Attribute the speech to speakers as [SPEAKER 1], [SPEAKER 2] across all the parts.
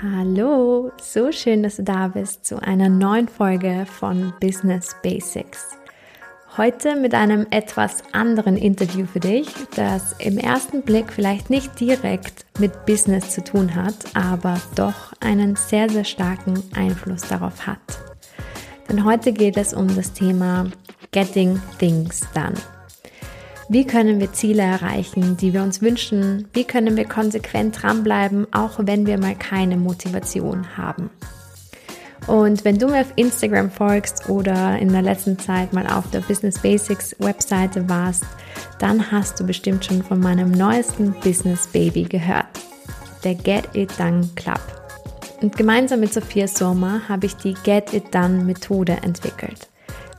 [SPEAKER 1] Hallo, so schön, dass du da bist zu einer neuen Folge von Business Basics. Heute mit einem etwas anderen Interview für dich, das im ersten Blick vielleicht nicht direkt mit Business zu tun hat, aber doch einen sehr, sehr starken Einfluss darauf hat. Denn heute geht es um das Thema Getting Things Done. Wie können wir Ziele erreichen, die wir uns wünschen? Wie können wir konsequent dranbleiben, auch wenn wir mal keine Motivation haben? Und wenn du mir auf Instagram folgst oder in der letzten Zeit mal auf der Business Basics Webseite warst, dann hast du bestimmt schon von meinem neuesten Business Baby gehört, der Get It Done Club. Und gemeinsam mit Sophia Sommer habe ich die Get It Done Methode entwickelt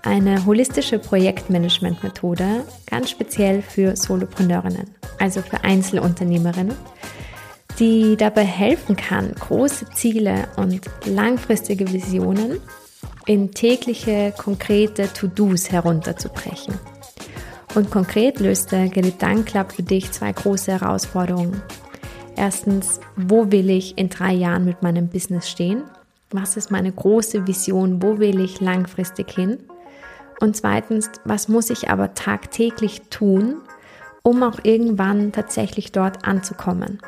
[SPEAKER 1] eine holistische Projektmanagement-Methode, ganz speziell für Solopreneurinnen, also für Einzelunternehmerinnen, die dabei helfen kann, große Ziele und langfristige Visionen in tägliche, konkrete To-Dos herunterzubrechen. Und konkret löst der Gedanken Club für dich zwei große Herausforderungen. Erstens, wo will ich in drei Jahren mit meinem Business stehen? Was ist meine große Vision? Wo will ich langfristig hin? Und zweitens, was muss ich aber tagtäglich tun, um auch irgendwann tatsächlich dort anzukommen?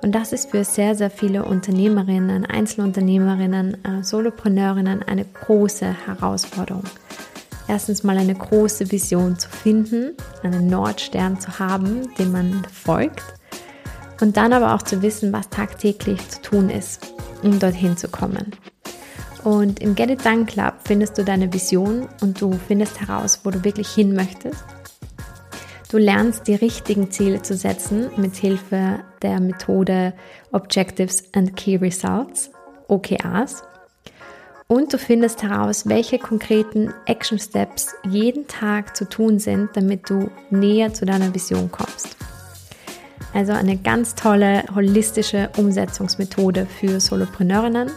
[SPEAKER 1] Und das ist für sehr, sehr viele Unternehmerinnen, Einzelunternehmerinnen, äh, Solopreneurinnen eine große Herausforderung. Erstens mal eine große Vision zu finden, einen Nordstern zu haben, dem man folgt. Und dann aber auch zu wissen, was tagtäglich zu tun ist, um dorthin zu kommen. Und im Get It Done Club findest du deine Vision und du findest heraus, wo du wirklich hin möchtest. Du lernst die richtigen Ziele zu setzen mit Hilfe der Methode Objectives and Key Results, OKRs. Und du findest heraus, welche konkreten Action Steps jeden Tag zu tun sind, damit du näher zu deiner Vision kommst. Also eine ganz tolle holistische Umsetzungsmethode für Solopreneurinnen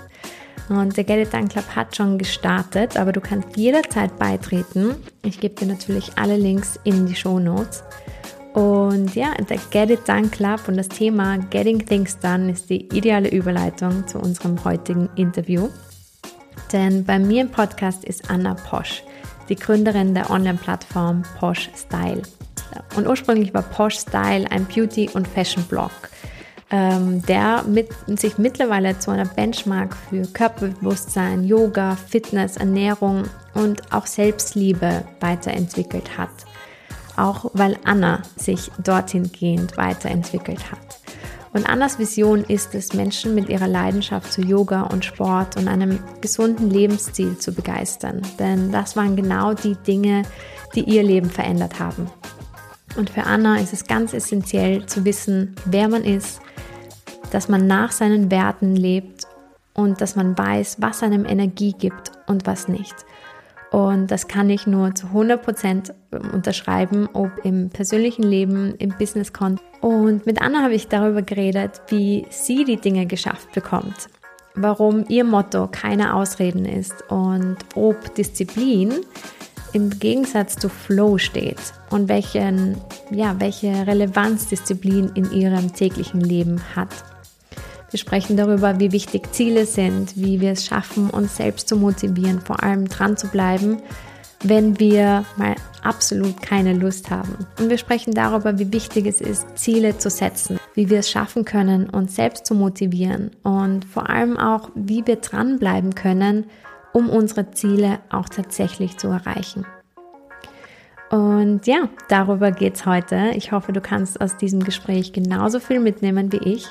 [SPEAKER 1] und der Get It Done Club hat schon gestartet, aber du kannst jederzeit beitreten. Ich gebe dir natürlich alle Links in die Show Notes. Und ja, der Get It Done Club und das Thema Getting Things Done ist die ideale Überleitung zu unserem heutigen Interview. Denn bei mir im Podcast ist Anna Posch, die Gründerin der Online-Plattform Posh Style. Und ursprünglich war Posh Style ein Beauty- und Fashion-Blog der mit, sich mittlerweile zu einer Benchmark für Körperbewusstsein, Yoga, Fitness, Ernährung und auch Selbstliebe weiterentwickelt hat. Auch weil Anna sich dorthin gehend weiterentwickelt hat. Und Annas Vision ist es, Menschen mit ihrer Leidenschaft zu Yoga und Sport und einem gesunden Lebensstil zu begeistern. Denn das waren genau die Dinge, die ihr Leben verändert haben. Und für Anna ist es ganz essentiell zu wissen, wer man ist, dass man nach seinen Werten lebt und dass man weiß, was einem Energie gibt und was nicht. Und das kann ich nur zu 100% unterschreiben, ob im persönlichen Leben, im Business-Konto. Und mit Anna habe ich darüber geredet, wie sie die Dinge geschafft bekommt, warum ihr Motto keine Ausreden ist und ob Disziplin im Gegensatz zu Flow steht und welchen, ja, welche Relevanz Disziplin in ihrem täglichen Leben hat. Wir sprechen darüber, wie wichtig Ziele sind, wie wir es schaffen, uns selbst zu motivieren, vor allem dran zu bleiben, wenn wir mal absolut keine Lust haben. Und wir sprechen darüber, wie wichtig es ist, Ziele zu setzen, wie wir es schaffen können, uns selbst zu motivieren und vor allem auch, wie wir dranbleiben können, um unsere Ziele auch tatsächlich zu erreichen. Und ja, darüber geht es heute. Ich hoffe, du kannst aus diesem Gespräch genauso viel mitnehmen wie ich.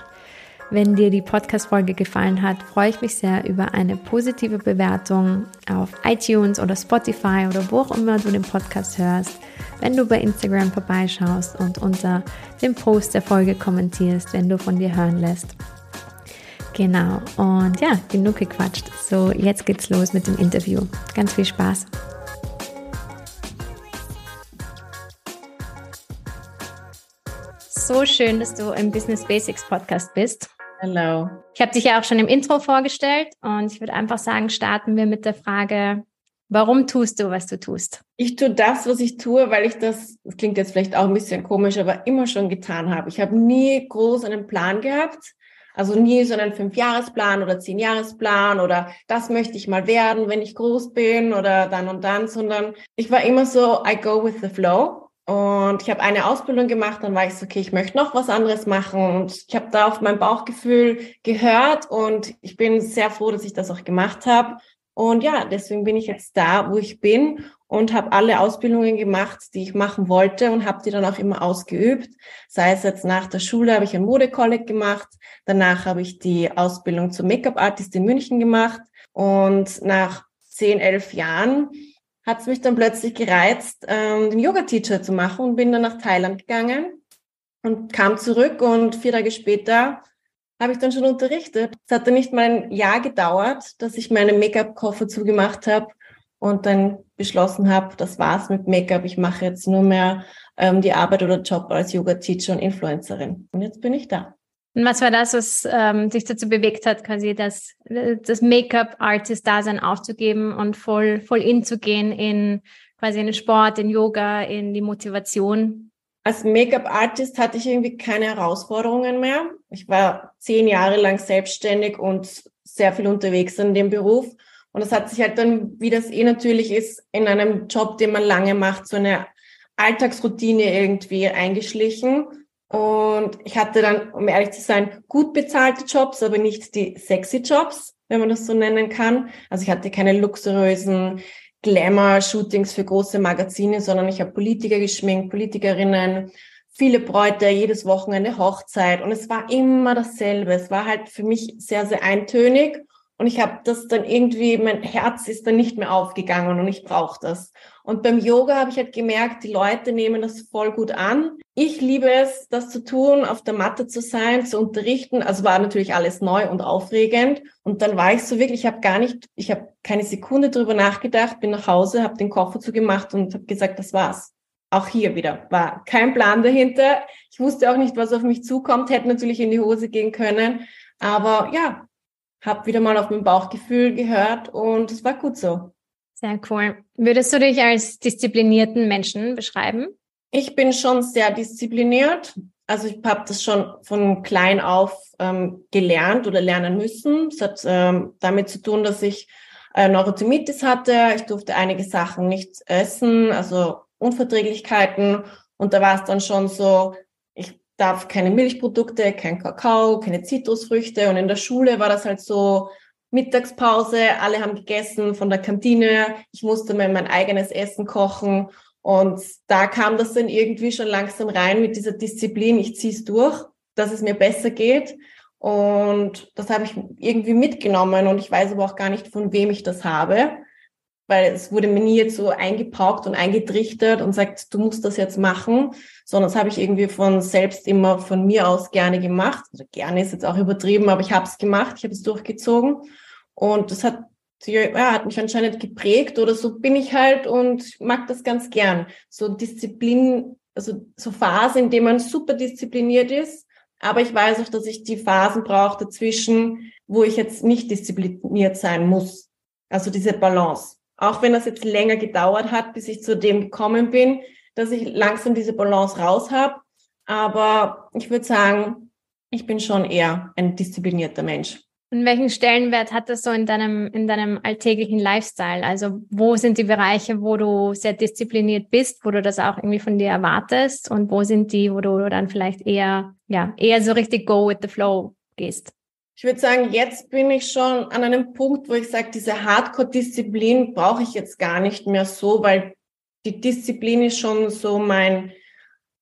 [SPEAKER 1] Wenn dir die Podcast-Folge gefallen hat, freue ich mich sehr über eine positive Bewertung auf iTunes oder Spotify oder wo auch immer du den Podcast hörst. Wenn du bei Instagram vorbeischaust und unter dem Post der Folge kommentierst, wenn du von dir hören lässt. Genau. Und ja, genug gequatscht. So, jetzt geht's los mit dem Interview. Ganz viel Spaß. So schön, dass du im Business Basics Podcast bist.
[SPEAKER 2] Hallo.
[SPEAKER 1] Ich habe dich ja auch schon im Intro vorgestellt und ich würde einfach sagen, starten wir mit der Frage, warum tust du, was du tust?
[SPEAKER 2] Ich tue das, was ich tue, weil ich das, das klingt jetzt vielleicht auch ein bisschen komisch, aber immer schon getan habe. Ich habe nie groß einen Plan gehabt Also nie so einen Fünfjahresplan oder Zehnjahresplan oder das möchte ich mal werden, wenn ich groß bin oder dann und dann, sondern ich war immer so, I go with the flow. Und ich habe eine Ausbildung gemacht, dann war ich so, okay, ich möchte noch was anderes machen. Und ich habe da auf mein Bauchgefühl gehört und ich bin sehr froh, dass ich das auch gemacht habe. Und ja, deswegen bin ich jetzt da, wo ich bin und habe alle Ausbildungen gemacht, die ich machen wollte und habe die dann auch immer ausgeübt. Sei es jetzt nach der Schule habe ich ein Modekolleg gemacht, danach habe ich die Ausbildung zum Make-up-Artist in München gemacht und nach zehn, elf Jahren hat es mich dann plötzlich gereizt, ähm, den Yoga-Teacher zu machen und bin dann nach Thailand gegangen und kam zurück und vier Tage später habe ich dann schon unterrichtet. Es hat dann nicht mal ein Jahr gedauert, dass ich meinen Make-up-Koffer zugemacht habe und dann beschlossen habe, das war's mit Make-up. Ich mache jetzt nur mehr ähm, die Arbeit oder Job als Yoga-Teacher und Influencerin. Und jetzt bin ich da.
[SPEAKER 1] Und was war das, was ähm, dich dazu bewegt hat, quasi das, das Make-up-Artist-Dasein aufzugeben und voll, voll in zu gehen in quasi in den Sport, in Yoga, in die Motivation?
[SPEAKER 2] Als Make-up-Artist hatte ich irgendwie keine Herausforderungen mehr. Ich war zehn Jahre lang selbstständig und sehr viel unterwegs in dem Beruf. Und das hat sich halt dann, wie das eh natürlich ist, in einem Job, den man lange macht, so eine Alltagsroutine irgendwie eingeschlichen. Und ich hatte dann, um ehrlich zu sein, gut bezahlte Jobs, aber nicht die sexy Jobs, wenn man das so nennen kann. Also ich hatte keine luxuriösen Glamour-Shootings für große Magazine, sondern ich habe Politiker geschminkt, Politikerinnen, viele Bräute, jedes Wochenende Hochzeit. Und es war immer dasselbe. Es war halt für mich sehr, sehr eintönig. Und ich habe das dann irgendwie, mein Herz ist dann nicht mehr aufgegangen und ich brauche das. Und beim Yoga habe ich halt gemerkt, die Leute nehmen das voll gut an. Ich liebe es, das zu tun, auf der Matte zu sein, zu unterrichten. Also war natürlich alles neu und aufregend. Und dann war ich so wirklich, ich habe gar nicht, ich habe keine Sekunde drüber nachgedacht, bin nach Hause, habe den Koffer zugemacht und habe gesagt, das war's. Auch hier wieder war kein Plan dahinter. Ich wusste auch nicht, was auf mich zukommt, hätte natürlich in die Hose gehen können. Aber ja, habe wieder mal auf mein Bauchgefühl gehört und es war gut so.
[SPEAKER 1] Sehr cool. Würdest du dich als disziplinierten Menschen beschreiben?
[SPEAKER 2] Ich bin schon sehr diszipliniert. Also ich habe das schon von klein auf ähm, gelernt oder lernen müssen. Es hat ähm, damit zu tun, dass ich äh, Neurotimitis hatte. Ich durfte einige Sachen nicht essen, also Unverträglichkeiten. Und da war es dann schon so, darf keine Milchprodukte, kein Kakao, keine Zitrusfrüchte. Und in der Schule war das halt so Mittagspause, alle haben gegessen von der Kantine. Ich musste mir mein eigenes Essen kochen. Und da kam das dann irgendwie schon langsam rein mit dieser Disziplin, ich ziehe es durch, dass es mir besser geht. Und das habe ich irgendwie mitgenommen und ich weiß aber auch gar nicht, von wem ich das habe weil es wurde mir nie jetzt so eingepaukt und eingetrichtert und sagt, du musst das jetzt machen, sondern das habe ich irgendwie von selbst immer von mir aus gerne gemacht. Also gerne ist jetzt auch übertrieben, aber ich habe es gemacht, ich habe es durchgezogen und das hat ja, hat mich anscheinend geprägt oder so bin ich halt und mag das ganz gern. So Disziplin, also so Phasen, in denen man super diszipliniert ist, aber ich weiß auch, dass ich die Phasen brauche dazwischen, wo ich jetzt nicht diszipliniert sein muss. Also diese Balance. Auch wenn das jetzt länger gedauert hat, bis ich zu dem gekommen bin, dass ich langsam diese Balance raus habe. Aber ich würde sagen, ich bin schon eher ein disziplinierter Mensch.
[SPEAKER 1] Und welchen Stellenwert hat das so in deinem, in deinem alltäglichen Lifestyle? Also wo sind die Bereiche, wo du sehr diszipliniert bist, wo du das auch irgendwie von dir erwartest? Und wo sind die, wo du dann vielleicht eher, ja, eher so richtig go with the flow gehst?
[SPEAKER 2] Ich würde sagen, jetzt bin ich schon an einem Punkt, wo ich sage, diese Hardcore-Disziplin brauche ich jetzt gar nicht mehr so, weil die Disziplin ist schon so mein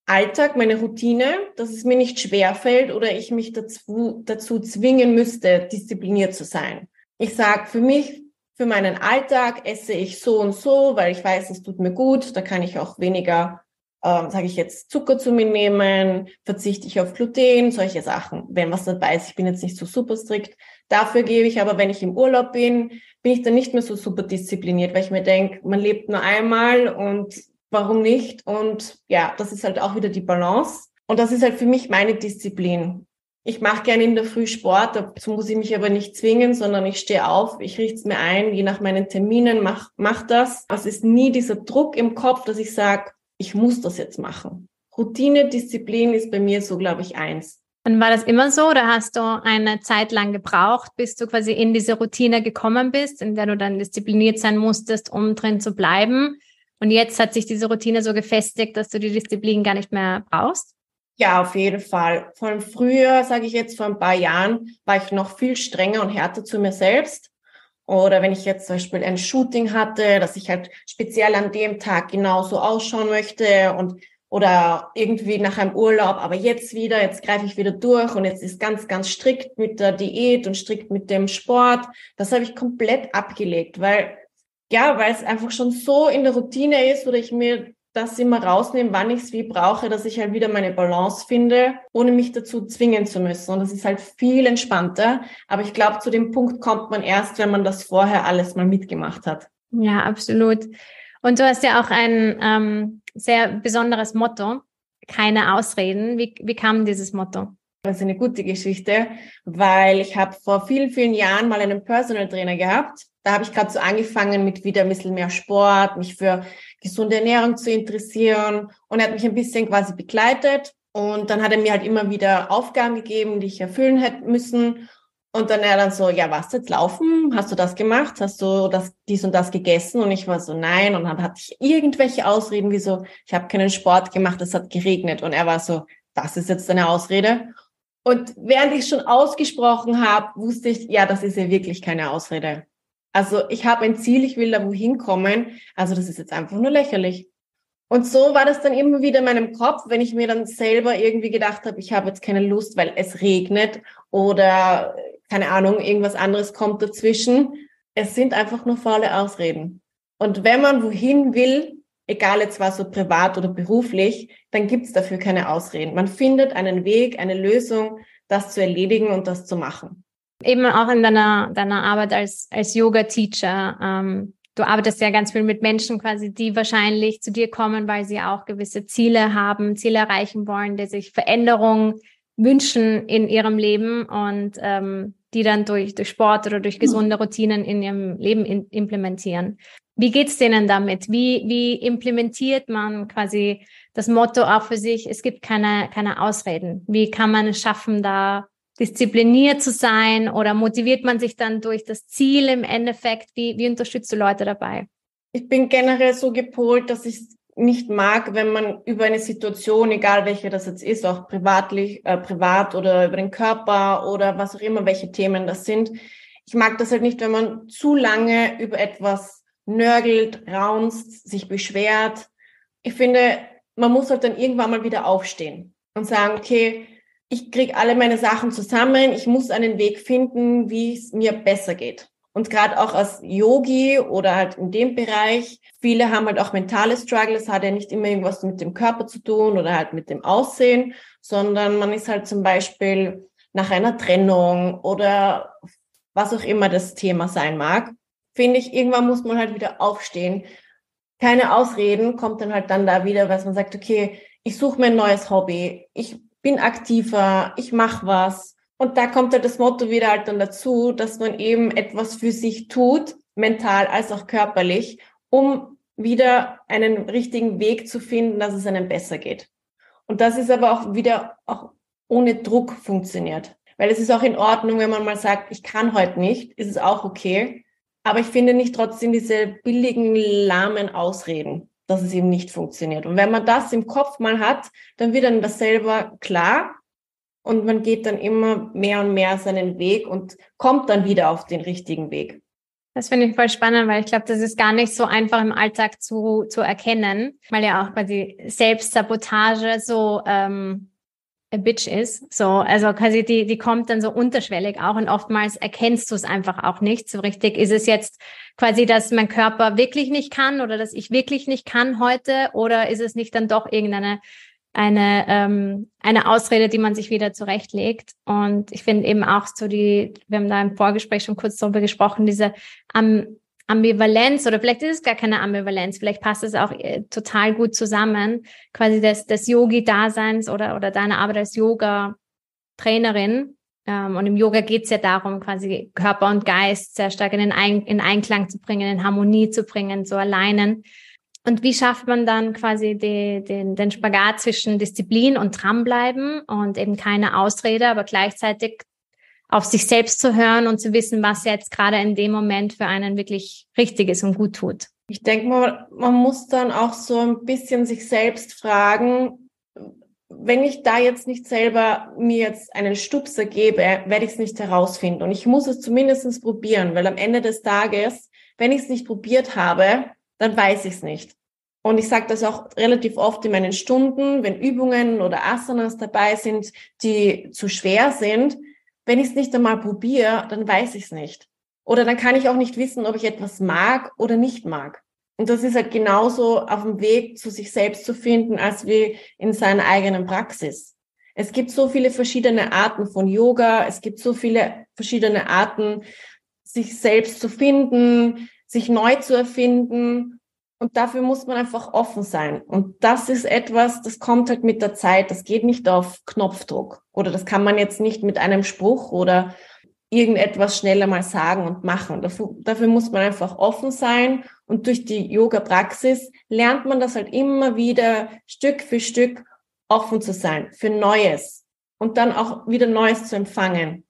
[SPEAKER 2] Alltag, meine Routine, dass es mir nicht schwerfällt oder ich mich dazu, dazu zwingen müsste, diszipliniert zu sein. Ich sage, für mich, für meinen Alltag esse ich so und so, weil ich weiß, es tut mir gut, da kann ich auch weniger ähm, sage ich jetzt Zucker zu mir nehmen, verzichte ich auf Gluten, solche Sachen. Wenn was dabei ist, ich bin jetzt nicht so super strikt. Dafür gebe ich aber, wenn ich im Urlaub bin, bin ich dann nicht mehr so super diszipliniert, weil ich mir denke, man lebt nur einmal und warum nicht? Und ja, das ist halt auch wieder die Balance. Und das ist halt für mich meine Disziplin. Ich mache gerne in der Früh Sport, dazu muss ich mich aber nicht zwingen, sondern ich stehe auf, ich richte es mir ein, je nach meinen Terminen, mach, mach das. Es ist nie dieser Druck im Kopf, dass ich sage, ich muss das jetzt machen. Routine, Disziplin ist bei mir so, glaube ich, eins.
[SPEAKER 1] Und war das immer so oder hast du eine Zeit lang gebraucht, bis du quasi in diese Routine gekommen bist, in der du dann diszipliniert sein musstest, um drin zu bleiben? Und jetzt hat sich diese Routine so gefestigt, dass du die Disziplin gar nicht mehr brauchst?
[SPEAKER 2] Ja, auf jeden Fall. Von früher, sage ich jetzt, vor ein paar Jahren, war ich noch viel strenger und härter zu mir selbst. Oder wenn ich jetzt zum Beispiel ein Shooting hatte, dass ich halt speziell an dem Tag genauso ausschauen möchte und oder irgendwie nach einem Urlaub, aber jetzt wieder, jetzt greife ich wieder durch und jetzt ist ganz, ganz strikt mit der Diät und strikt mit dem Sport. Das habe ich komplett abgelegt, weil, ja, weil es einfach schon so in der Routine ist oder ich mir das immer rausnehme, wann ich es wie brauche, dass ich halt wieder meine Balance finde, ohne mich dazu zwingen zu müssen. Und das ist halt viel entspannter. Aber ich glaube, zu dem Punkt kommt man erst, wenn man das vorher alles mal mitgemacht hat.
[SPEAKER 1] Ja, absolut. Und du hast ja auch ein ähm, sehr besonderes Motto, keine Ausreden. Wie, wie kam dieses Motto?
[SPEAKER 2] Ist eine gute Geschichte, weil ich habe vor vielen, vielen Jahren mal einen Personal Trainer gehabt. Da habe ich gerade so angefangen mit wieder ein bisschen mehr Sport, mich für gesunde Ernährung zu interessieren und er hat mich ein bisschen quasi begleitet. Und dann hat er mir halt immer wieder Aufgaben gegeben, die ich erfüllen hätte müssen. Und dann er dann so, ja, was jetzt laufen? Hast du das gemacht? Hast du das, dies und das gegessen? Und ich war so, nein. Und dann hatte ich irgendwelche Ausreden, wie so, ich habe keinen Sport gemacht, es hat geregnet. Und er war so, das ist jetzt deine Ausrede. Und während ich schon ausgesprochen habe, wusste ich, ja, das ist ja wirklich keine Ausrede. Also ich habe ein Ziel, ich will da wohin kommen. Also das ist jetzt einfach nur lächerlich. Und so war das dann immer wieder in meinem Kopf, wenn ich mir dann selber irgendwie gedacht habe, ich habe jetzt keine Lust, weil es regnet oder keine Ahnung, irgendwas anderes kommt dazwischen. Es sind einfach nur faule Ausreden. Und wenn man wohin will, egal jetzt was so privat oder beruflich, dann gibt's dafür keine Ausreden. Man findet einen Weg, eine Lösung, das zu erledigen und das zu machen.
[SPEAKER 1] Eben auch in deiner, deiner Arbeit als, als Yoga-Teacher. Ähm, du arbeitest ja ganz viel mit Menschen quasi, die wahrscheinlich zu dir kommen, weil sie auch gewisse Ziele haben, Ziele erreichen wollen, die sich Veränderungen wünschen in ihrem Leben und ähm, die dann durch, durch Sport oder durch hm. gesunde Routinen in ihrem Leben in, implementieren. Wie geht's denen damit? Wie, wie implementiert man quasi das Motto auch für sich? Es gibt keine, keine Ausreden. Wie kann man es schaffen, da diszipliniert zu sein oder motiviert man sich dann durch das Ziel im Endeffekt? Wie, wie unterstützt du Leute dabei?
[SPEAKER 2] Ich bin generell so gepolt, dass ich nicht mag, wenn man über eine Situation, egal welche das jetzt ist, auch privatlich, äh, privat oder über den Körper oder was auch immer, welche Themen das sind. Ich mag das halt nicht, wenn man zu lange über etwas nörgelt, raunzt, sich beschwert. Ich finde, man muss halt dann irgendwann mal wieder aufstehen und sagen, okay, ich kriege alle meine Sachen zusammen, ich muss einen Weg finden, wie es mir besser geht. Und gerade auch als Yogi oder halt in dem Bereich, viele haben halt auch mentale Struggles, hat ja nicht immer irgendwas mit dem Körper zu tun oder halt mit dem Aussehen, sondern man ist halt zum Beispiel nach einer Trennung oder was auch immer das Thema sein mag, finde ich, irgendwann muss man halt wieder aufstehen. Keine Ausreden, kommt dann halt dann da wieder, was man sagt, okay, ich suche mir ein neues Hobby, ich bin aktiver, ich mache was und da kommt halt das Motto wieder halt dann dazu, dass man eben etwas für sich tut, mental als auch körperlich, um wieder einen richtigen Weg zu finden, dass es einem besser geht. Und das ist aber auch wieder auch ohne Druck funktioniert. Weil es ist auch in Ordnung, wenn man mal sagt, ich kann heute nicht, ist es auch okay. Aber ich finde nicht trotzdem diese billigen, lahmen Ausreden, dass es eben nicht funktioniert. Und wenn man das im Kopf mal hat, dann wird dann das selber klar und man geht dann immer mehr und mehr seinen Weg und kommt dann wieder auf den richtigen Weg.
[SPEAKER 1] Das finde ich voll spannend, weil ich glaube, das ist gar nicht so einfach im Alltag zu, zu erkennen, weil ja auch quasi Selbstsabotage so ähm, a bitch ist. So, also quasi die, die kommt dann so unterschwellig auch und oftmals erkennst du es einfach auch nicht so richtig. Ist es jetzt quasi, dass mein Körper wirklich nicht kann oder dass ich wirklich nicht kann heute oder ist es nicht dann doch irgendeine eine, ähm, eine Ausrede, die man sich wieder zurechtlegt. Und ich finde eben auch so die, wir haben da im Vorgespräch schon kurz darüber gesprochen, diese Am Ambivalenz oder vielleicht ist es gar keine Ambivalenz, vielleicht passt es auch äh, total gut zusammen, quasi des, des Yogi-Daseins oder, oder deine Arbeit als Yoga-Trainerin. Ähm, und im Yoga geht es ja darum, quasi Körper und Geist sehr stark in, den Ein in Einklang zu bringen, in Harmonie zu bringen, zu alleinen. Und wie schafft man dann quasi die, den, den Spagat zwischen Disziplin und dranbleiben und eben keine Ausrede, aber gleichzeitig auf sich selbst zu hören und zu wissen, was jetzt gerade in dem Moment für einen wirklich richtig ist und gut tut?
[SPEAKER 2] Ich denke mal, man muss dann auch so ein bisschen sich selbst fragen, wenn ich da jetzt nicht selber mir jetzt einen Stupser gebe, werde ich es nicht herausfinden. Und ich muss es zumindest probieren, weil am Ende des Tages, wenn ich es nicht probiert habe, dann weiß ich es nicht. Und ich sage das auch relativ oft in meinen Stunden, wenn Übungen oder Asanas dabei sind, die zu schwer sind. Wenn ich es nicht einmal probiere, dann weiß ich es nicht. Oder dann kann ich auch nicht wissen, ob ich etwas mag oder nicht mag. Und das ist halt genauso auf dem Weg zu sich selbst zu finden, als wie in seiner eigenen Praxis. Es gibt so viele verschiedene Arten von Yoga. Es gibt so viele verschiedene Arten, sich selbst zu finden, sich neu zu erfinden. Und dafür muss man einfach offen sein. Und das ist etwas, das kommt halt mit der Zeit. Das geht nicht auf Knopfdruck. Oder das kann man jetzt nicht mit einem Spruch oder irgendetwas schneller mal sagen und machen. Dafür, dafür muss man einfach offen sein und durch die Yoga-Praxis lernt man das halt immer wieder Stück für Stück offen zu sein für Neues und dann auch wieder Neues zu empfangen.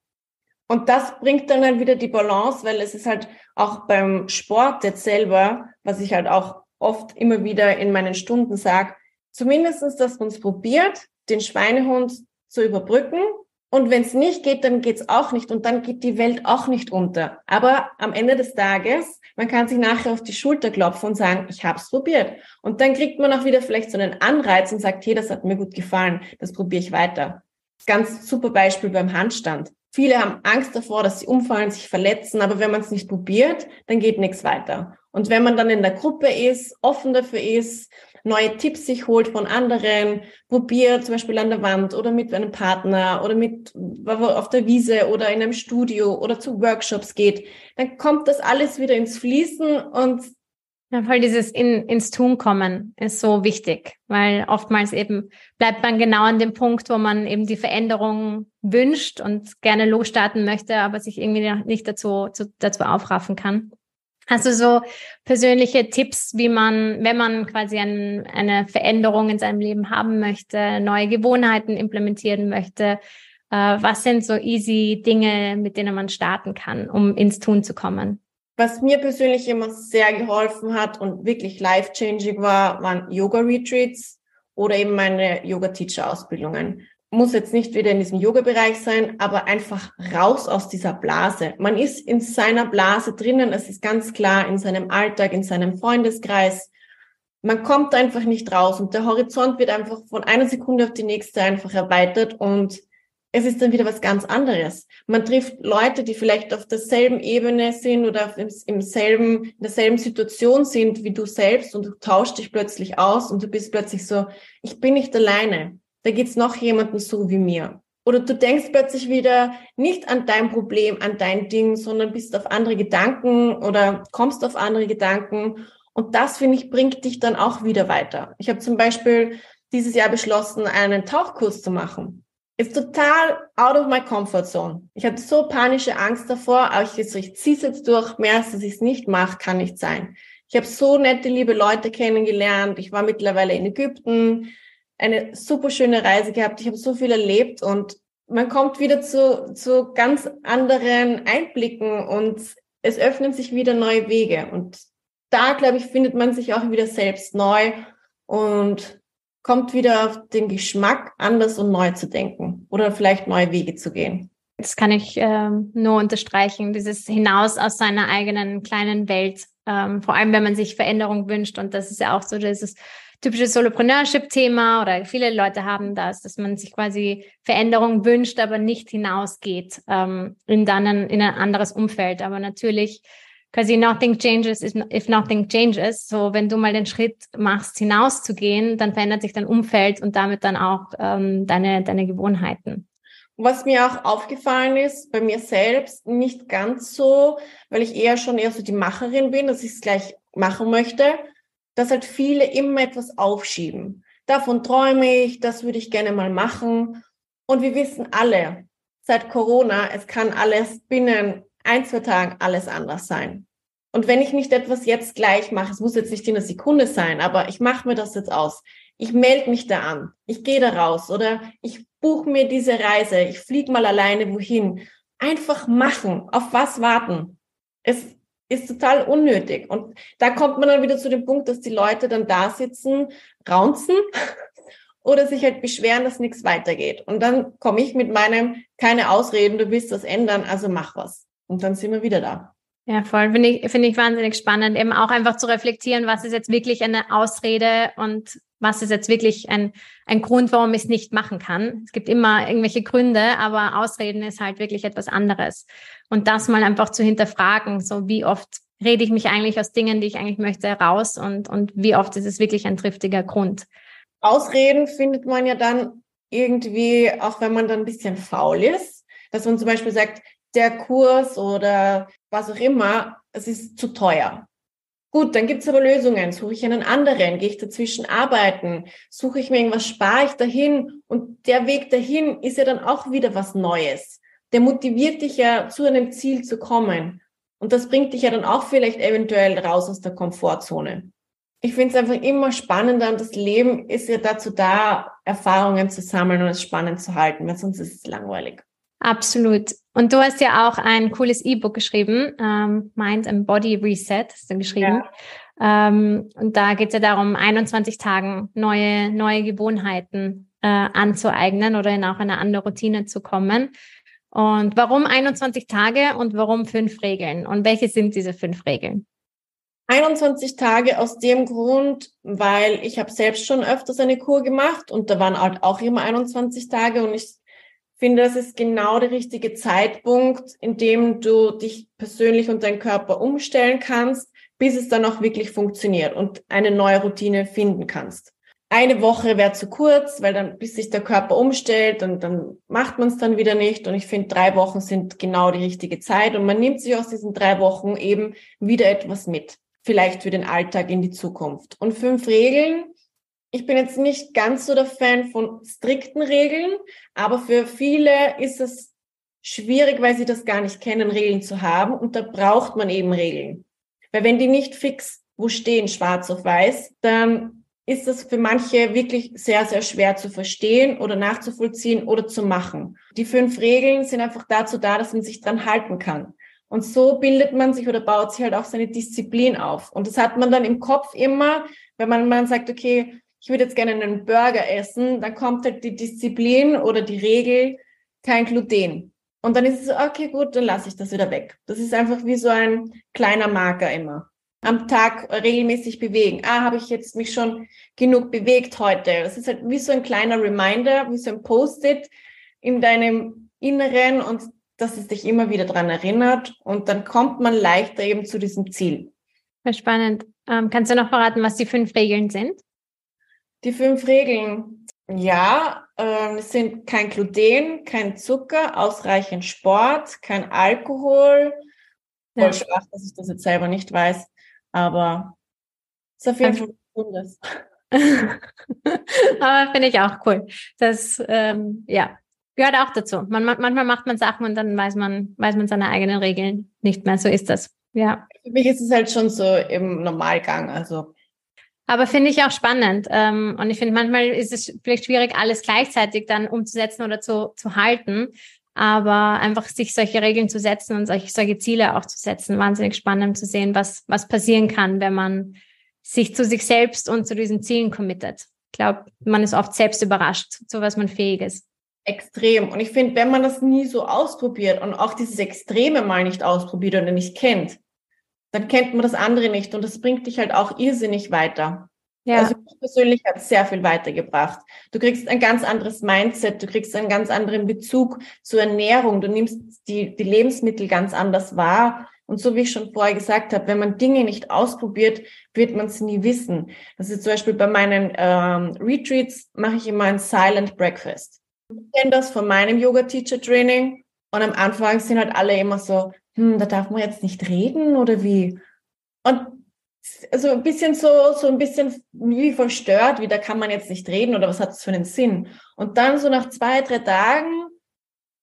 [SPEAKER 2] Und das bringt dann halt wieder die Balance, weil es ist halt auch beim Sport jetzt selber, was ich halt auch oft immer wieder in meinen Stunden sage, zumindestens, dass man es probiert, den Schweinehund zu überbrücken und wenn es nicht geht, dann geht es auch nicht und dann geht die Welt auch nicht unter. Aber am Ende des Tages, man kann sich nachher auf die Schulter klopfen und sagen, ich habe es probiert. Und dann kriegt man auch wieder vielleicht so einen Anreiz und sagt, hey, das hat mir gut gefallen, das probiere ich weiter. Ganz super Beispiel beim Handstand. Viele haben Angst davor, dass sie umfallen, sich verletzen, aber wenn man es nicht probiert, dann geht nichts weiter. Und wenn man dann in der Gruppe ist, offen dafür ist, neue Tipps sich holt von anderen, probiert zum Beispiel an der Wand oder mit einem Partner oder mit auf der Wiese oder in einem Studio oder zu Workshops geht, dann kommt das alles wieder ins Fließen und
[SPEAKER 1] ja, voll dieses in, ins Tun kommen ist so wichtig, weil oftmals eben bleibt man genau an dem Punkt, wo man eben die Veränderung wünscht und gerne losstarten möchte, aber sich irgendwie nicht dazu, zu, dazu aufraffen kann. Hast du so persönliche Tipps, wie man, wenn man quasi ein, eine Veränderung in seinem Leben haben möchte, neue Gewohnheiten implementieren möchte? Äh, was sind so easy Dinge, mit denen man starten kann, um ins Tun zu kommen?
[SPEAKER 2] Was mir persönlich immer sehr geholfen hat und wirklich life-changing war, waren Yoga-Retreats oder eben meine Yoga-Teacher-Ausbildungen muss jetzt nicht wieder in diesem Yoga-Bereich sein, aber einfach raus aus dieser Blase. Man ist in seiner Blase drinnen, es ist ganz klar in seinem Alltag, in seinem Freundeskreis. Man kommt einfach nicht raus und der Horizont wird einfach von einer Sekunde auf die nächste einfach erweitert und es ist dann wieder was ganz anderes. Man trifft Leute, die vielleicht auf derselben Ebene sind oder im selben, in derselben Situation sind wie du selbst und du tauschst dich plötzlich aus und du bist plötzlich so, ich bin nicht alleine da geht's noch jemanden so wie mir. Oder du denkst plötzlich wieder nicht an dein Problem, an dein Ding, sondern bist auf andere Gedanken oder kommst auf andere Gedanken. Und das, finde ich, bringt dich dann auch wieder weiter. Ich habe zum Beispiel dieses Jahr beschlossen, einen Tauchkurs zu machen. Ist total out of my comfort zone. Ich hatte so panische Angst davor, aber ich, ich ziehe es jetzt durch. Mehr als dass ich es nicht mache, kann nicht sein. Ich habe so nette, liebe Leute kennengelernt. Ich war mittlerweile in Ägypten eine super schöne Reise gehabt. Ich habe so viel erlebt und man kommt wieder zu, zu ganz anderen Einblicken und es öffnen sich wieder neue Wege. Und da, glaube ich, findet man sich auch wieder selbst neu und kommt wieder auf den Geschmack, anders und neu zu denken oder vielleicht neue Wege zu gehen.
[SPEAKER 1] Das kann ich ähm, nur unterstreichen, dieses hinaus aus seiner eigenen kleinen Welt, ähm, vor allem wenn man sich Veränderung wünscht. Und das ist ja auch so dieses typisches Solopreneurship-Thema oder viele Leute haben das, dass man sich quasi Veränderung wünscht, aber nicht hinausgeht ähm, in dann ein, in ein anderes Umfeld. Aber natürlich quasi nothing changes if nothing changes. So, wenn du mal den Schritt machst, hinauszugehen, dann verändert sich dein Umfeld und damit dann auch ähm, deine, deine Gewohnheiten.
[SPEAKER 2] Was mir auch aufgefallen ist, bei mir selbst nicht ganz so, weil ich eher schon eher so die Macherin bin, dass ich es gleich machen möchte dass halt viele immer etwas aufschieben. Davon träume ich, das würde ich gerne mal machen. Und wir wissen alle, seit Corona, es kann alles binnen ein, zwei Tagen alles anders sein. Und wenn ich nicht etwas jetzt gleich mache, es muss jetzt nicht in einer Sekunde sein, aber ich mache mir das jetzt aus. Ich melde mich da an, ich gehe da raus oder ich buche mir diese Reise, ich fliege mal alleine wohin. Einfach machen, auf was warten. Es ist total unnötig. Und da kommt man dann wieder zu dem Punkt, dass die Leute dann da sitzen, raunzen oder sich halt beschweren, dass nichts weitergeht. Und dann komme ich mit meinem, keine Ausreden, du willst das ändern, also mach was. Und dann sind wir wieder da.
[SPEAKER 1] Ja, voll. Finde ich, finde ich wahnsinnig spannend, eben auch einfach zu reflektieren, was ist jetzt wirklich eine Ausrede und was ist jetzt wirklich ein, ein Grund, warum ich es nicht machen kann. Es gibt immer irgendwelche Gründe, aber Ausreden ist halt wirklich etwas anderes. Und das mal einfach zu hinterfragen, so wie oft rede ich mich eigentlich aus Dingen, die ich eigentlich möchte, raus und, und wie oft ist es wirklich ein triftiger Grund.
[SPEAKER 2] Ausreden findet man ja dann irgendwie, auch wenn man dann ein bisschen faul ist, dass man zum Beispiel sagt, der Kurs oder was auch immer, es ist zu teuer. Gut, dann gibt's aber Lösungen. Suche ich einen anderen? Gehe ich dazwischen arbeiten? Suche ich mir irgendwas? Spare ich dahin? Und der Weg dahin ist ja dann auch wieder was Neues. Der motiviert dich ja zu einem Ziel zu kommen. Und das bringt dich ja dann auch vielleicht eventuell raus aus der Komfortzone. Ich finde es einfach immer spannender und das Leben ist ja dazu da, Erfahrungen zu sammeln und es spannend zu halten, weil sonst ist es langweilig.
[SPEAKER 1] Absolut. Und du hast ja auch ein cooles E-Book geschrieben, ähm, Mind and Body Reset, hast du geschrieben. Ja. Ähm, und da geht es ja darum, 21 Tagen neue, neue Gewohnheiten äh, anzueignen oder in auch eine andere Routine zu kommen. Und warum 21 Tage und warum fünf Regeln? Und welche sind diese fünf Regeln?
[SPEAKER 2] 21 Tage aus dem Grund, weil ich habe selbst schon öfters eine Kur gemacht und da waren halt auch immer 21 Tage und ich finde, das ist genau der richtige Zeitpunkt, in dem du dich persönlich und deinen Körper umstellen kannst, bis es dann auch wirklich funktioniert und eine neue Routine finden kannst. Eine Woche wäre zu kurz, weil dann, bis sich der Körper umstellt und dann macht man es dann wieder nicht. Und ich finde, drei Wochen sind genau die richtige Zeit und man nimmt sich aus diesen drei Wochen eben wieder etwas mit. Vielleicht für den Alltag in die Zukunft. Und fünf Regeln ich bin jetzt nicht ganz so der Fan von strikten Regeln, aber für viele ist es schwierig, weil sie das gar nicht kennen, Regeln zu haben. Und da braucht man eben Regeln. Weil wenn die nicht fix wo stehen, schwarz auf weiß, dann ist das für manche wirklich sehr, sehr schwer zu verstehen oder nachzuvollziehen oder zu machen. Die fünf Regeln sind einfach dazu da, dass man sich dran halten kann. Und so bildet man sich oder baut sich halt auch seine Disziplin auf. Und das hat man dann im Kopf immer, wenn man, man sagt, okay, ich würde jetzt gerne einen Burger essen, dann kommt halt die Disziplin oder die Regel, kein Gluten. Und dann ist es so, okay, gut, dann lasse ich das wieder weg. Das ist einfach wie so ein kleiner Marker immer. Am Tag regelmäßig bewegen. Ah, habe ich jetzt mich schon genug bewegt heute? Das ist halt wie so ein kleiner Reminder, wie so ein Post-it in deinem Inneren und dass es dich immer wieder dran erinnert. Und dann kommt man leichter eben zu diesem Ziel.
[SPEAKER 1] Spannend. Ähm, kannst du noch verraten, was die fünf Regeln sind?
[SPEAKER 2] Die fünf Regeln. Ja, äh, es sind kein Gluten, kein Zucker, ausreichend Sport, kein Alkohol. Voll ja. schwach, dass ich das jetzt selber nicht weiß, aber es ist auf jeden Fall Bundes.
[SPEAKER 1] aber finde ich auch cool. Das, ähm, ja, gehört auch dazu. Man, manchmal macht man Sachen und dann weiß man, weiß man seine eigenen Regeln nicht mehr. So ist das. Ja.
[SPEAKER 2] Für mich ist es halt schon so im Normalgang. Also
[SPEAKER 1] aber finde ich auch spannend. Ähm, und ich finde, manchmal ist es vielleicht schwierig, alles gleichzeitig dann umzusetzen oder zu, zu halten. Aber einfach sich solche Regeln zu setzen und solche, solche Ziele auch zu setzen, wahnsinnig spannend zu sehen, was, was passieren kann, wenn man sich zu sich selbst und zu diesen Zielen committet. Ich glaube, man ist oft selbst überrascht, zu was man fähig ist.
[SPEAKER 2] Extrem. Und ich finde, wenn man das nie so ausprobiert und auch dieses Extreme mal nicht ausprobiert oder nicht kennt, dann kennt man das andere nicht und das bringt dich halt auch irrsinnig weiter. Ja. Also ich persönlich hat sehr viel weitergebracht. Du kriegst ein ganz anderes Mindset, du kriegst einen ganz anderen Bezug zur Ernährung, du nimmst die, die Lebensmittel ganz anders wahr. Und so wie ich schon vorher gesagt habe, wenn man Dinge nicht ausprobiert, wird man es nie wissen. Das ist zum Beispiel bei meinen ähm, Retreats mache ich immer ein Silent Breakfast. Ich kenne das von meinem Yoga-Teacher-Training und am Anfang sind halt alle immer so, hm, da darf man jetzt nicht reden oder wie? Und also ein bisschen so, so ein bisschen wie verstört, wie da kann man jetzt nicht reden oder was hat das für einen Sinn? Und dann so nach zwei, drei Tagen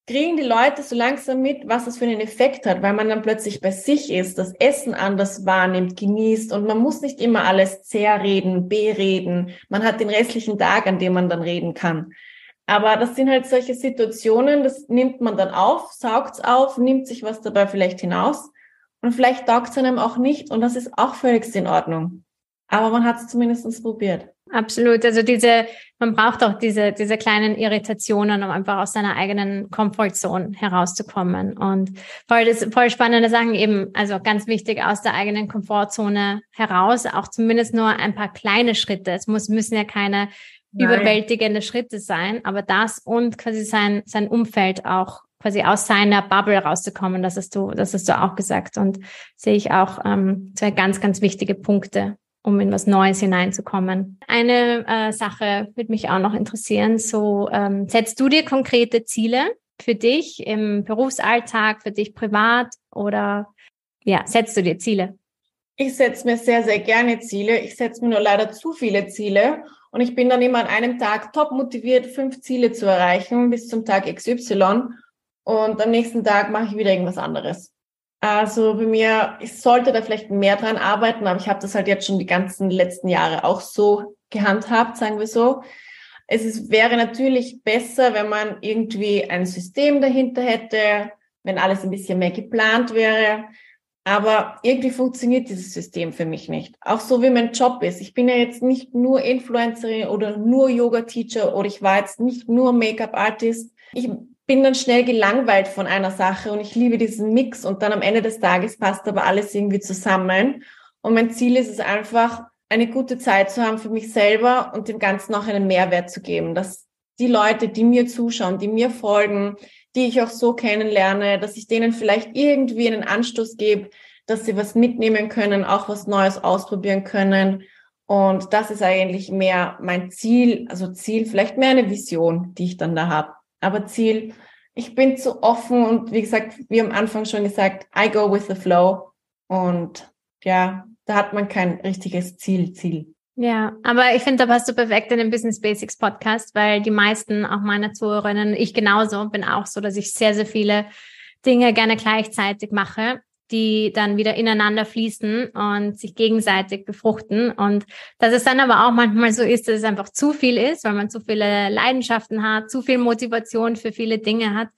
[SPEAKER 2] kriegen die Leute so langsam mit, was es für einen Effekt hat, weil man dann plötzlich bei sich ist, das Essen anders wahrnimmt, genießt und man muss nicht immer alles zerreden, bereden. Man hat den restlichen Tag, an dem man dann reden kann. Aber das sind halt solche Situationen, das nimmt man dann auf, saugt's auf, nimmt sich was dabei vielleicht hinaus und vielleicht taugt es einem auch nicht und das ist auch völlig in Ordnung. Aber man hat es zumindest probiert.
[SPEAKER 1] Absolut. Also diese, man braucht auch diese, diese kleinen Irritationen, um einfach aus seiner eigenen Comfortzone herauszukommen. Und voll, das, voll spannende Sachen eben, also ganz wichtig aus der eigenen Komfortzone heraus, auch zumindest nur ein paar kleine Schritte. Es muss, müssen ja keine Nein. überwältigende Schritte sein, aber das und quasi sein, sein Umfeld auch quasi aus seiner Bubble rauszukommen, das hast du, das hast du auch gesagt und sehe ich auch ähm, zwei ganz, ganz wichtige Punkte um in was Neues hineinzukommen. Eine äh, Sache würde mich auch noch interessieren. So ähm, setzt du dir konkrete Ziele für dich im Berufsalltag, für dich privat oder ja, setzt du dir Ziele?
[SPEAKER 2] Ich setze mir sehr, sehr gerne Ziele. Ich setze mir nur leider zu viele Ziele und ich bin dann immer an einem Tag top motiviert, fünf Ziele zu erreichen bis zum Tag XY und am nächsten Tag mache ich wieder irgendwas anderes. Also bei mir, ich sollte da vielleicht mehr dran arbeiten, aber ich habe das halt jetzt schon die ganzen letzten Jahre auch so gehandhabt, sagen wir so. Es ist, wäre natürlich besser, wenn man irgendwie ein System dahinter hätte, wenn alles ein bisschen mehr geplant wäre. Aber irgendwie funktioniert dieses System für mich nicht. Auch so wie mein Job ist. Ich bin ja jetzt nicht nur Influencerin oder nur Yoga-Teacher oder ich war jetzt nicht nur Make-up-Artist. Ich bin dann schnell gelangweilt von einer Sache und ich liebe diesen Mix und dann am Ende des Tages passt aber alles irgendwie zusammen. Und mein Ziel ist es einfach, eine gute Zeit zu haben für mich selber und dem Ganzen auch einen Mehrwert zu geben, dass die Leute, die mir zuschauen, die mir folgen, die ich auch so kennenlerne, dass ich denen vielleicht irgendwie einen Anstoß gebe, dass sie was mitnehmen können, auch was Neues ausprobieren können. Und das ist eigentlich mehr mein Ziel, also Ziel, vielleicht mehr eine Vision, die ich dann da habe. Aber Ziel, ich bin zu offen und wie gesagt, wie am Anfang schon gesagt, I go with the flow. Und ja, da hat man kein richtiges Ziel, Ziel.
[SPEAKER 1] Ja, aber ich finde, da passt du perfekt in den Business Basics Podcast, weil die meisten auch meiner Zuhörerinnen, ich genauso, bin auch so, dass ich sehr, sehr viele Dinge gerne gleichzeitig mache die dann wieder ineinander fließen und sich gegenseitig befruchten. Und dass es dann aber auch manchmal so ist, dass es einfach zu viel ist, weil man zu viele Leidenschaften hat, zu viel Motivation für viele Dinge hat.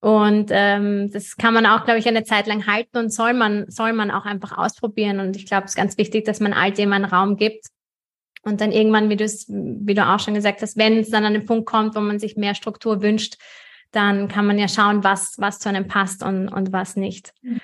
[SPEAKER 1] Und ähm, das kann man auch, glaube ich, eine Zeit lang halten und soll man, soll man auch einfach ausprobieren. Und ich glaube, es ist ganz wichtig, dass man all dem einen Raum gibt. Und dann irgendwann, wie du es, wie du auch schon gesagt hast, wenn es dann an den Punkt kommt, wo man sich mehr Struktur wünscht, dann kann man ja schauen, was, was zu einem passt und, und was nicht. Mhm.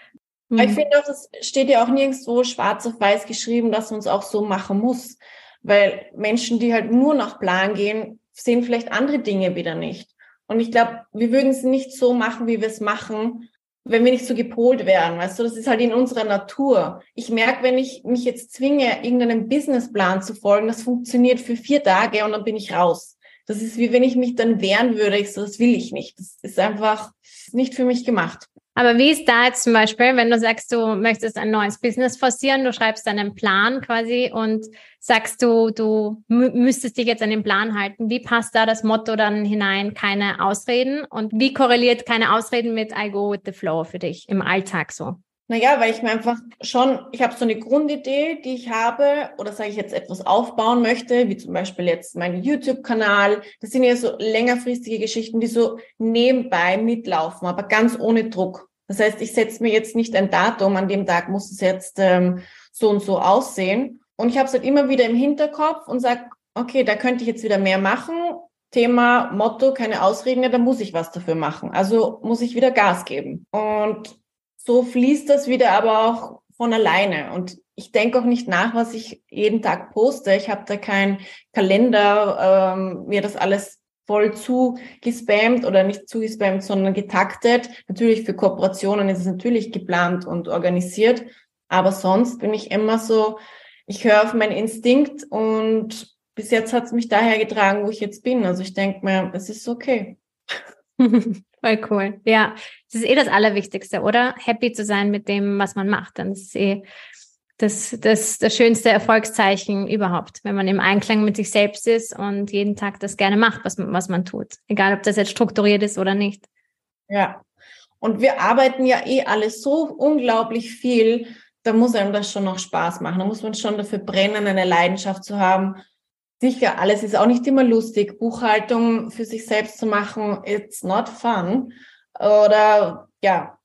[SPEAKER 2] Mhm. Ich finde auch, es steht ja auch nirgendwo schwarz auf weiß geschrieben, dass man es auch so machen muss. Weil Menschen, die halt nur nach Plan gehen, sehen vielleicht andere Dinge wieder nicht. Und ich glaube, wir würden es nicht so machen, wie wir es machen, wenn wir nicht so gepolt wären. Weißt du, das ist halt in unserer Natur. Ich merke, wenn ich mich jetzt zwinge, irgendeinem Businessplan zu folgen, das funktioniert für vier Tage und dann bin ich raus. Das ist wie wenn ich mich dann wehren würde. Ich so, das will ich nicht. Das ist einfach nicht für mich gemacht.
[SPEAKER 1] Aber wie ist da jetzt zum Beispiel, wenn du sagst, du möchtest ein neues Business forcieren, du schreibst einen Plan quasi und sagst du, du müsstest dich jetzt an den Plan halten. Wie passt da das Motto dann hinein? Keine Ausreden. Und wie korreliert keine Ausreden mit I go with the flow für dich im Alltag so?
[SPEAKER 2] Naja, weil ich mir einfach schon, ich habe so eine Grundidee, die ich habe, oder sage ich jetzt etwas aufbauen möchte, wie zum Beispiel jetzt mein YouTube-Kanal. Das sind ja so längerfristige Geschichten, die so nebenbei mitlaufen, aber ganz ohne Druck. Das heißt, ich setze mir jetzt nicht ein Datum, an dem Tag muss es jetzt ähm, so und so aussehen. Und ich habe es halt immer wieder im Hinterkopf und sage, okay, da könnte ich jetzt wieder mehr machen. Thema, Motto, keine Ausreden, ja, da muss ich was dafür machen. Also muss ich wieder Gas geben. Und so fließt das wieder aber auch von alleine. Und ich denke auch nicht nach, was ich jeden Tag poste. Ich habe da keinen Kalender, ähm, mir das alles voll zu gespammt oder nicht zu gespammt, sondern getaktet. Natürlich für Kooperationen ist es natürlich geplant und organisiert. Aber sonst bin ich immer so, ich höre auf meinen Instinkt und bis jetzt hat es mich daher getragen, wo ich jetzt bin. Also ich denke mir, es ist okay.
[SPEAKER 1] Voll cool. Ja, das ist eh das Allerwichtigste, oder? Happy zu sein mit dem, was man macht. Dann ist eh das, das, das schönste Erfolgszeichen überhaupt, wenn man im Einklang mit sich selbst ist und jeden Tag das gerne macht, was, was man tut. Egal, ob das jetzt strukturiert ist oder nicht.
[SPEAKER 2] Ja. Und wir arbeiten ja eh alles so unglaublich viel, da muss einem das schon noch Spaß machen. Da muss man schon dafür brennen, eine Leidenschaft zu haben. Sicher, alles ist auch nicht immer lustig. Buchhaltung für sich selbst zu machen, it's not fun. Oder ja,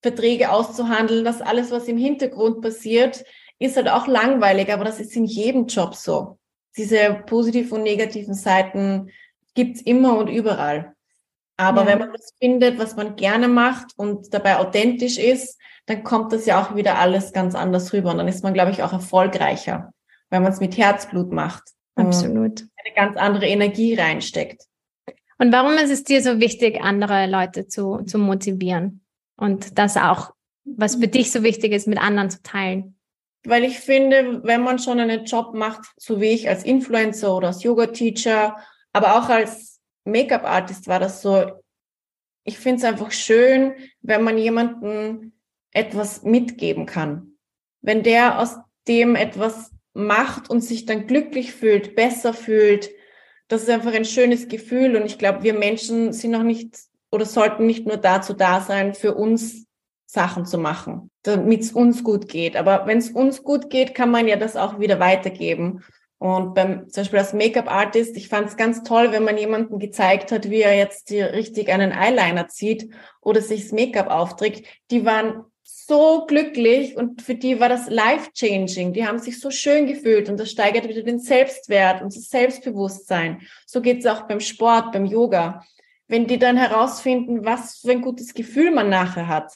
[SPEAKER 2] Verträge auszuhandeln, das alles, was im Hintergrund passiert, ist halt auch langweilig, aber das ist in jedem Job so. Diese positiven und negativen Seiten gibt's immer und überall. Aber ja. wenn man das findet, was man gerne macht und dabei authentisch ist, dann kommt das ja auch wieder alles ganz anders rüber. Und dann ist man, glaube ich, auch erfolgreicher, weil man es mit Herzblut macht.
[SPEAKER 1] Absolut.
[SPEAKER 2] Eine ganz andere Energie reinsteckt.
[SPEAKER 1] Und warum ist es dir so wichtig, andere Leute zu, zu motivieren? Und das auch, was für dich so wichtig ist, mit anderen zu teilen?
[SPEAKER 2] Weil ich finde, wenn man schon einen Job macht, so wie ich als Influencer oder als Yoga-Teacher, aber auch als Make-up-Artist war das so, ich finde es einfach schön, wenn man jemanden etwas mitgeben kann. Wenn der aus dem etwas macht und sich dann glücklich fühlt, besser fühlt, das ist einfach ein schönes Gefühl. Und ich glaube, wir Menschen sind noch nicht oder sollten nicht nur dazu da sein, für uns Sachen zu machen, damit es uns gut geht. Aber wenn es uns gut geht, kann man ja das auch wieder weitergeben. Und beim, zum Beispiel als Make-up-Artist, ich fand es ganz toll, wenn man jemanden gezeigt hat, wie er jetzt hier richtig einen Eyeliner zieht oder sich das Make-up aufträgt. Die waren so glücklich und für die war das life-changing. Die haben sich so schön gefühlt und das steigert wieder den Selbstwert und das Selbstbewusstsein. So geht es auch beim Sport, beim Yoga. Wenn die dann herausfinden, was für ein gutes Gefühl man nachher hat,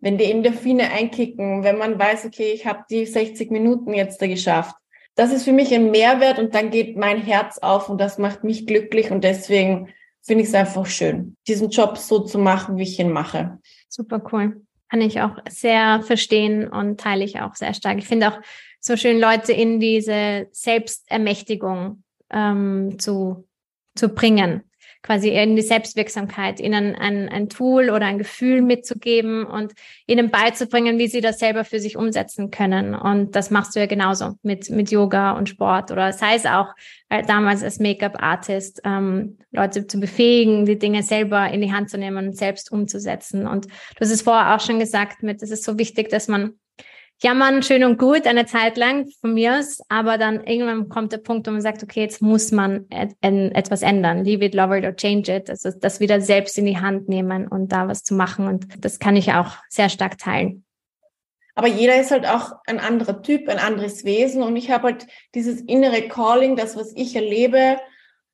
[SPEAKER 2] wenn die Endorphine einkicken, wenn man weiß, okay, ich habe die 60 Minuten jetzt da geschafft. Das ist für mich ein Mehrwert und dann geht mein Herz auf und das macht mich glücklich und deswegen finde ich es einfach schön, diesen Job so zu machen, wie ich ihn mache.
[SPEAKER 1] Super cool kann ich auch sehr verstehen und teile ich auch sehr stark. Ich finde auch so schön, Leute in diese Selbstermächtigung ähm, zu, zu bringen quasi in die Selbstwirksamkeit, ihnen ein, ein Tool oder ein Gefühl mitzugeben und ihnen beizubringen, wie sie das selber für sich umsetzen können. Und das machst du ja genauso mit, mit Yoga und Sport oder sei es auch äh, damals als Make-up-Artist, ähm, Leute zu befähigen, die Dinge selber in die Hand zu nehmen und selbst umzusetzen. Und du hast es vorher auch schon gesagt, mit, es ist so wichtig, dass man jammern schön und gut eine Zeit lang von mir aus, aber dann irgendwann kommt der Punkt, wo man sagt, okay, jetzt muss man et etwas ändern. Leave it, love it or change it. Also das wieder selbst in die Hand nehmen und da was zu machen. Und das kann ich auch sehr stark teilen.
[SPEAKER 2] Aber jeder ist halt auch ein anderer Typ, ein anderes Wesen. Und ich habe halt dieses innere Calling, das, was ich erlebe,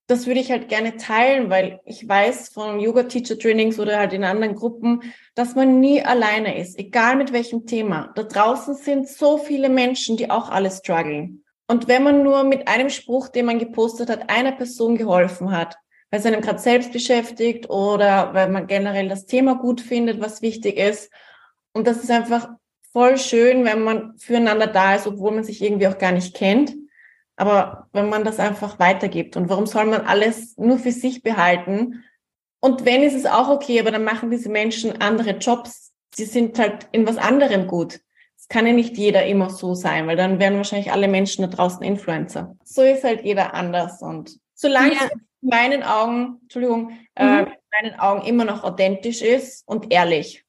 [SPEAKER 2] das würde ich halt gerne teilen, weil ich weiß von Yoga-Teacher-Trainings oder halt in anderen Gruppen, dass man nie alleine ist, egal mit welchem Thema. Da draußen sind so viele Menschen, die auch alle strugglen. Und wenn man nur mit einem Spruch, den man gepostet hat, einer Person geholfen hat, weil es einem gerade selbst beschäftigt oder weil man generell das Thema gut findet, was wichtig ist. Und das ist einfach voll schön, wenn man füreinander da ist, obwohl man sich irgendwie auch gar nicht kennt. Aber wenn man das einfach weitergibt und warum soll man alles nur für sich behalten? Und wenn ist es auch okay, aber dann machen diese Menschen andere Jobs. Sie sind halt in was anderem gut. Es kann ja nicht jeder immer so sein, weil dann wären wahrscheinlich alle Menschen da draußen Influencer. So ist halt jeder anders und solange ja. es in meinen Augen, Entschuldigung, äh, mhm. äh, in meinen Augen immer noch authentisch ist und ehrlich.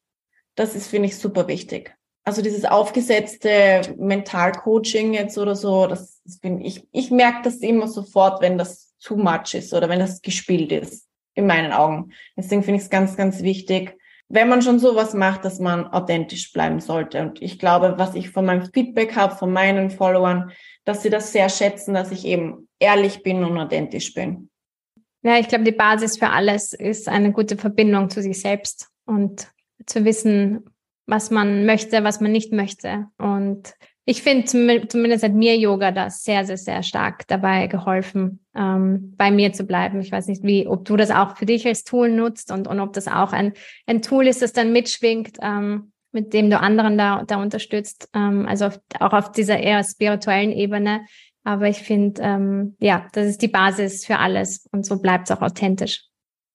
[SPEAKER 2] Das ist, finde ich, super wichtig. Also dieses aufgesetzte Mentalcoaching jetzt oder so, das, das bin ich, ich merke das immer sofort, wenn das too much ist oder wenn das gespielt ist, in meinen Augen. Deswegen finde ich es ganz, ganz wichtig, wenn man schon sowas macht, dass man authentisch bleiben sollte. Und ich glaube, was ich von meinem Feedback habe, von meinen Followern, dass sie das sehr schätzen, dass ich eben ehrlich bin und authentisch bin.
[SPEAKER 1] Ja, ich glaube, die Basis für alles ist eine gute Verbindung zu sich selbst und zu wissen, was man möchte, was man nicht möchte. Und ich finde, zumindest hat mir Yoga das sehr, sehr, sehr stark dabei geholfen, ähm, bei mir zu bleiben. Ich weiß nicht, wie, ob du das auch für dich als Tool nutzt und, und ob das auch ein, ein Tool ist, das dann mitschwingt, ähm, mit dem du anderen da, da unterstützt. Ähm, also auf, auch auf dieser eher spirituellen Ebene. Aber ich finde, ähm, ja, das ist die Basis für alles und so bleibt es auch authentisch.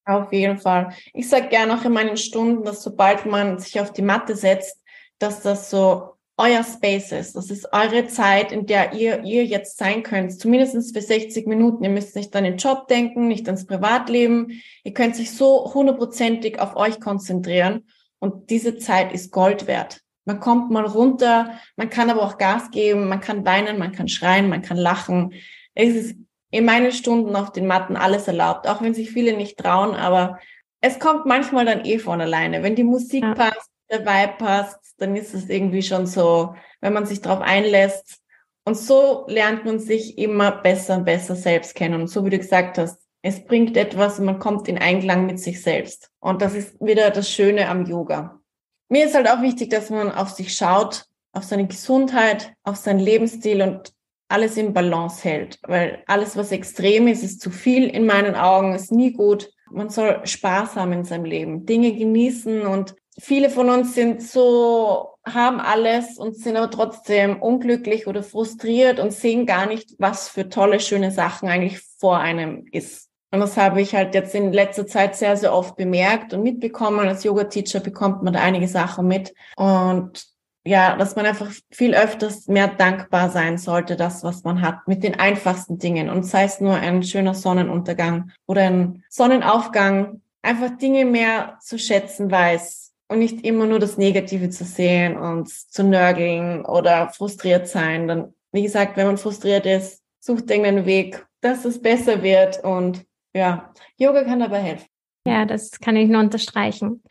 [SPEAKER 2] Auf jeden Fall. Ich sage gerne auch in meinen Stunden, dass sobald man sich auf die Matte setzt, dass das so euer Space ist. Das ist eure Zeit, in der ihr, ihr jetzt sein könnt. Zumindest für 60 Minuten. Ihr müsst nicht an den Job denken, nicht ans Privatleben. Ihr könnt sich so hundertprozentig auf euch konzentrieren. Und diese Zeit ist Gold wert. Man kommt mal runter, man kann aber auch Gas geben, man kann weinen, man kann schreien, man kann lachen. Es ist in meinen Stunden auf den Matten alles erlaubt, auch wenn sich viele nicht trauen, aber es kommt manchmal dann eh von alleine. Wenn die Musik ja. passt, der Vibe passt, dann ist es irgendwie schon so, wenn man sich darauf einlässt. Und so lernt man sich immer besser und besser selbst kennen. Und so wie du gesagt hast, es bringt etwas und man kommt in Einklang mit sich selbst. Und das ist wieder das Schöne am Yoga. Mir ist halt auch wichtig, dass man auf sich schaut, auf seine Gesundheit, auf seinen Lebensstil und alles in Balance hält. Weil alles, was extrem ist, ist zu viel in meinen Augen, ist nie gut. Man soll haben in seinem Leben, Dinge genießen und viele von uns sind so, haben alles und sind aber trotzdem unglücklich oder frustriert und sehen gar nicht, was für tolle, schöne Sachen eigentlich vor einem ist. Und das habe ich halt jetzt in letzter Zeit sehr, sehr oft bemerkt und mitbekommen. Als Yoga-Teacher bekommt man da einige Sachen mit. Und ja, dass man einfach viel öfters mehr dankbar sein sollte, das, was man hat, mit den einfachsten Dingen. Und sei es nur ein schöner Sonnenuntergang oder ein Sonnenaufgang, einfach Dinge mehr zu schätzen weiß und nicht immer nur das Negative zu sehen und zu nörgeln oder frustriert sein. Dann, wie gesagt, wenn man frustriert ist, sucht irgendeinen Weg, dass es besser wird und ja, Yoga kann dabei helfen.
[SPEAKER 1] Ja, das kann ich nur unterstreichen.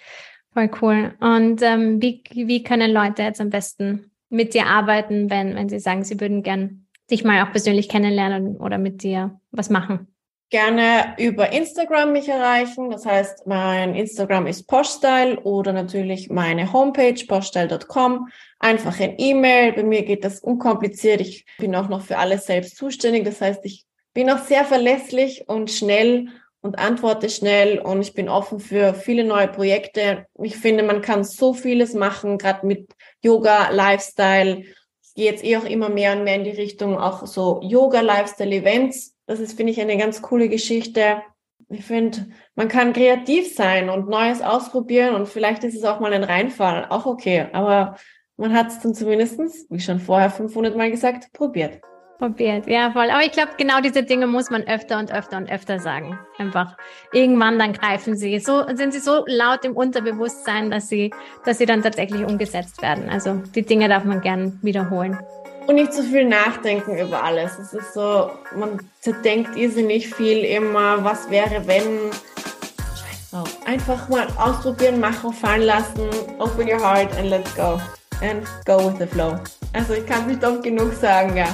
[SPEAKER 1] Voll cool. Und ähm, wie, wie können Leute jetzt am besten mit dir arbeiten, wenn, wenn sie sagen, sie würden gern dich mal auch persönlich kennenlernen oder mit dir was machen?
[SPEAKER 2] Gerne über Instagram mich erreichen. Das heißt, mein Instagram ist Poststyle oder natürlich meine Homepage poststyle.com. Einfach ein E-Mail. Bei mir geht das unkompliziert. Ich bin auch noch für alles selbst zuständig. Das heißt, ich bin auch sehr verlässlich und schnell und antworte schnell und ich bin offen für viele neue Projekte. Ich finde, man kann so vieles machen, gerade mit Yoga, Lifestyle. Ich gehe jetzt eh auch immer mehr und mehr in die Richtung auch so Yoga, Lifestyle Events. Das ist, finde ich, eine ganz coole Geschichte. Ich finde, man kann kreativ sein und Neues ausprobieren und vielleicht ist es auch mal ein Reinfall, auch okay. Aber man hat es dann zumindestens, wie schon vorher 500 Mal gesagt, probiert.
[SPEAKER 1] Probiert, ja voll. Aber ich glaube, genau diese Dinge muss man öfter und öfter und öfter sagen. Einfach irgendwann dann greifen sie. So sind sie so laut im Unterbewusstsein, dass sie, dass sie dann tatsächlich umgesetzt werden. Also die Dinge darf man gern wiederholen.
[SPEAKER 2] Und nicht zu so viel nachdenken über alles. Es ist so, man zerdenkt irrsinnig viel immer, was wäre, wenn. Scheiß drauf. Einfach mal ausprobieren, machen, fallen lassen, open your heart and let's go. And go with the flow. Also ich kann nicht oft genug sagen, ja.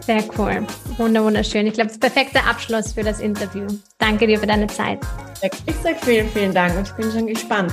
[SPEAKER 1] Sehr cool. Wunder, wunderschön. Ich glaube, das perfekte Abschluss für das Interview. Danke dir für deine Zeit.
[SPEAKER 2] Ich sage vielen, vielen Dank und ich bin schon gespannt.